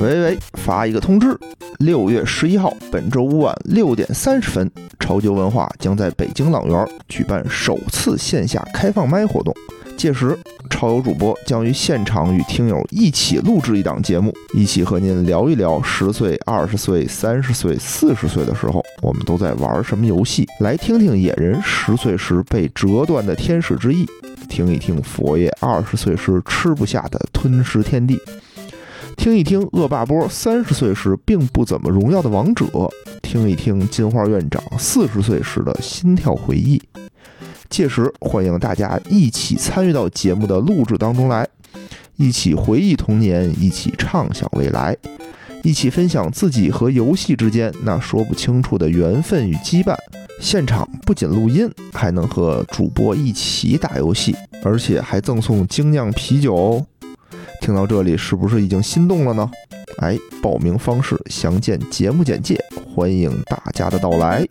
喂喂，发一个通知，六月十一号，本周五晚六点三十分，超旧文化将在北京朗园举办首次线下开放麦活动。届时，超友主播将于现场与听友一起录制一档节目，一起和您聊一聊十岁、二十岁、三十岁、四十岁的时候，我们都在玩什么游戏。来听听野人十岁时被折断的天使之翼，听一听佛爷二十岁时吃不下的吞食天地。听一听恶霸波三十岁时并不怎么荣耀的王者，听一听金花院长四十岁时的心跳回忆。届时，欢迎大家一起参与到节目的录制当中来，一起回忆童年，一起畅想未来，一起分享自己和游戏之间那说不清楚的缘分与羁绊。现场不仅录音，还能和主播一起打游戏，而且还赠送精酿啤酒哦。听到这里，是不是已经心动了呢？哎，报名方式详见节目简介，欢迎大家的到来。